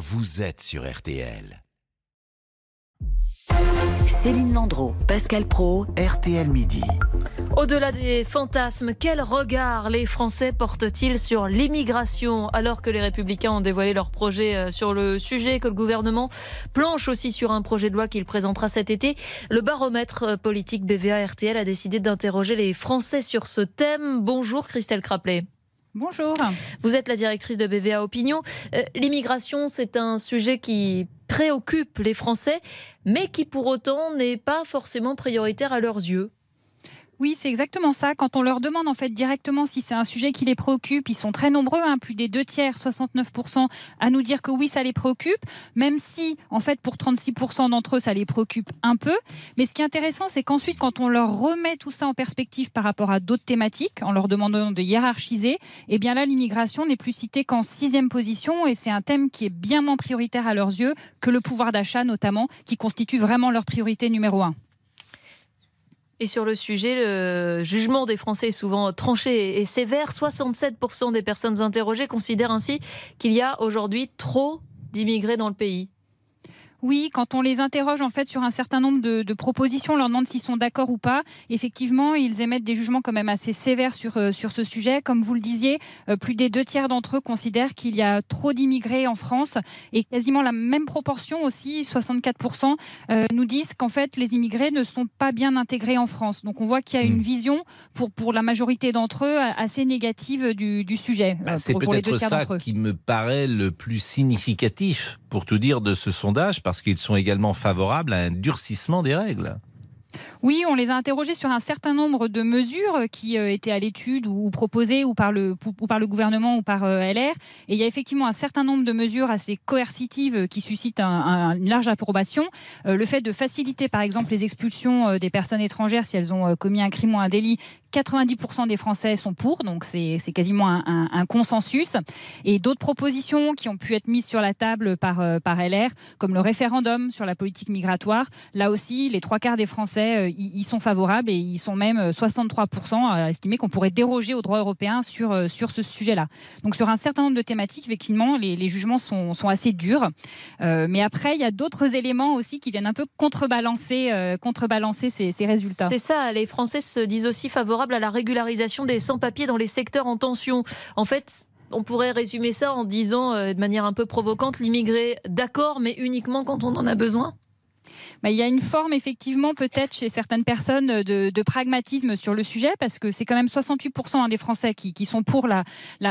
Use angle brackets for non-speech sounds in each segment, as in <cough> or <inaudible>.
vous êtes sur RTL. Céline Landreau, Pascal Pro, RTL Midi. Au-delà des fantasmes, quel regard les Français portent-ils sur l'immigration alors que les Républicains ont dévoilé leur projet euh, sur le sujet, que le gouvernement planche aussi sur un projet de loi qu'il présentera cet été? Le baromètre euh, politique BVA RTL a décidé d'interroger les Français sur ce thème. Bonjour Christelle Craplet. Bonjour. Vous êtes la directrice de BVA Opinion. Euh, l'immigration, c'est un sujet qui préoccupe les Français, mais qui pour autant n'est pas forcément prioritaire à leurs yeux. Oui, c'est exactement ça. Quand on leur demande en fait directement si c'est un sujet qui les préoccupe, ils sont très nombreux, hein, plus des deux tiers, 69%, à nous dire que oui, ça les préoccupe, même si en fait pour 36% d'entre eux, ça les préoccupe un peu. Mais ce qui est intéressant, c'est qu'ensuite, quand on leur remet tout ça en perspective par rapport à d'autres thématiques, en leur demandant de hiérarchiser, eh bien là, l'immigration n'est plus citée qu'en sixième position et c'est un thème qui est bien moins prioritaire à leurs yeux que le pouvoir d'achat notamment, qui constitue vraiment leur priorité numéro un. Et sur le sujet, le jugement des Français est souvent tranché et sévère. 67% des personnes interrogées considèrent ainsi qu'il y a aujourd'hui trop d'immigrés dans le pays. Oui, quand on les interroge en fait sur un certain nombre de, propositions, on leur demande s'ils sont d'accord ou pas. Effectivement, ils émettent des jugements quand même assez sévères sur, euh, sur ce sujet. Comme vous le disiez, euh, plus des deux tiers d'entre eux considèrent qu'il y a trop d'immigrés en France et quasiment la même proportion aussi, 64%, euh, nous disent qu'en fait les immigrés ne sont pas bien intégrés en France. Donc on voit qu'il y a une hmm. vision pour, pour la majorité d'entre eux assez négative du, sujet. Bah, c'est peut-être ça qui me paraît le plus significatif pour tout dire de ce sondage parce qu'ils sont également favorables à un durcissement des règles. Oui, on les a interrogés sur un certain nombre de mesures qui euh, étaient à l'étude ou, proposées ou par, le, ou par le gouvernement ou par euh, LR. Et il y a effectivement un certain nombre de mesures assez coercitives qui suscitent une large approbation. Euh, le fait de faciliter, par exemple, les expulsions des personnes étrangères si elles ont commis un crime ou un délit 90% des Français sont pour, donc c'est quasiment un, consensus. Et d'autres propositions qui ont pu être mises sur la table par, euh, par LR, comme le référendum sur la politique migratoire, là aussi, les trois quarts des Français y, euh, sont favorables et ils sont même 63% euh, à estimer qu'on pourrait déroger au droit européen sur, sur ce sujet-là. Donc sur un certain nombre de thématiques, effectivement, les, jugements sont, sont, assez durs. mais après, il y a d'autres éléments aussi qui viennent un peu contrebalancer, contrebalancer ces, résultats. C'est ça, les Français se disent aussi favorables à la régularisation des sans-papiers dans les secteurs en tension. En fait, on pourrait résumer ça en disant euh, de manière un peu provocante, l'immigré d'accord, mais uniquement quand on en a besoin bah, il y a une forme effectivement peut-être chez certaines personnes de, pragmatisme sur le sujet parce que c'est quand même 68% hein, des Français qui, sont pour la,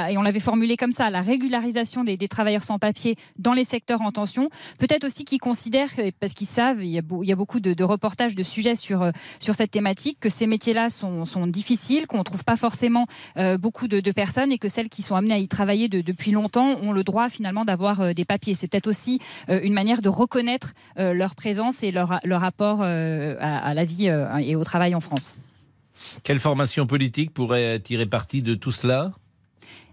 et on l'avait formulé comme ça, la régularisation des, travailleurs sans papier dans les secteurs en tension. Peut-être aussi qu'ils considèrent, parce qu'ils savent, il y, a, beaucoup de, reportages, de sujets sur, euh, sur cette thématique, que ces métiers-là sont, difficiles, qu'on ne trouve pas forcément euh, beaucoup de, personnes et que celles qui sont amenées à y travailler depuis longtemps ont le droit finalement d'avoir euh, des papiers. C'est peut-être aussi une manière de reconnaître leur présence et leur leur, rapport euh, à, la vie euh, et au travail en France. Quelle formation politique pourrait tirer parti de tout cela?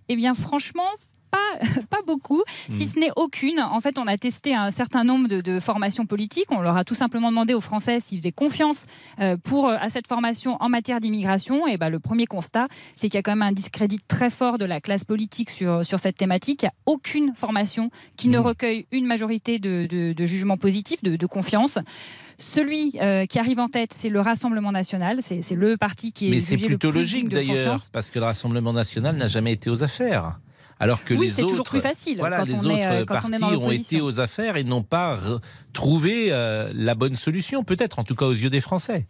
Eh bien, franchement, <laughs> pas, beaucoup, si hmm. ce n'est aucune. En fait, on a testé un certain nombre de, formations politiques. On leur a tout simplement demandé aux Français s'ils faisaient confiance euh, pour, à cette formation en matière d'immigration. Et bah, le premier constat, c'est qu'il y a quand même un discrédit très fort de la classe politique sur, sur cette thématique. Il n'y a aucune formation qui ne hmm. recueille une majorité de, de, jugements positifs, de, confiance. Celui euh, qui arrive en tête, c'est le Rassemblement national. C'est le parti qui est. Mais c'est plutôt logique d'ailleurs, parce que le Rassemblement national n'a jamais été aux affaires. Alors que oui, les autres, toujours plus facile voilà, les autres euh, partis ont été aux affaires et n'ont pas trouvé euh, la bonne solution, peut-être en tout cas aux yeux des Français.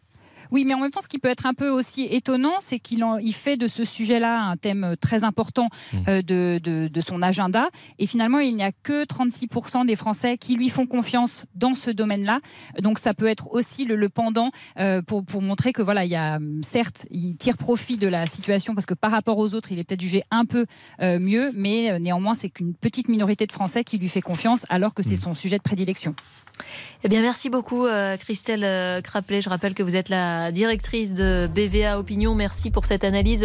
Oui, mais en même temps, ce qui peut être un peu aussi étonnant, c'est qu'il il fait de ce sujet-là un thème euh, très important mmh. euh, de, de, son agenda. Et finalement, il n'y a que 36% des Français qui lui font confiance dans ce domaine-là. Donc, ça peut être aussi le, pendant euh, pour, pour, montrer que voilà, il y a certes, il tire profit de la situation parce que par rapport aux autres, il est peut-être jugé un peu mieux, mais néanmoins, c'est qu'une petite minorité de Français qui lui fait confiance alors que c'est mmh. son sujet de prédilection. Eh bien, merci beaucoup, euh, Christelle Craplet. Je rappelle que vous êtes la directrice de BVA Opinion. Merci pour cette analyse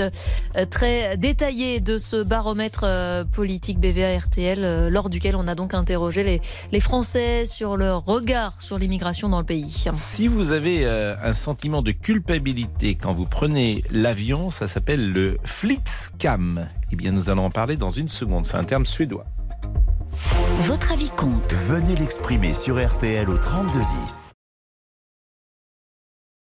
euh, très détaillée de ce baromètre politique BVA RTL, lors duquel on a donc interrogé les, les Français sur leur regard sur l'immigration dans le pays. Si vous avez un sentiment de culpabilité quand vous prenez l'avion, ça s'appelle le Flixcam. Eh bien, nous allons en parler dans une seconde. C'est un terme suédois. Votre avis compte. Venez l'exprimer sur RTL au 3210.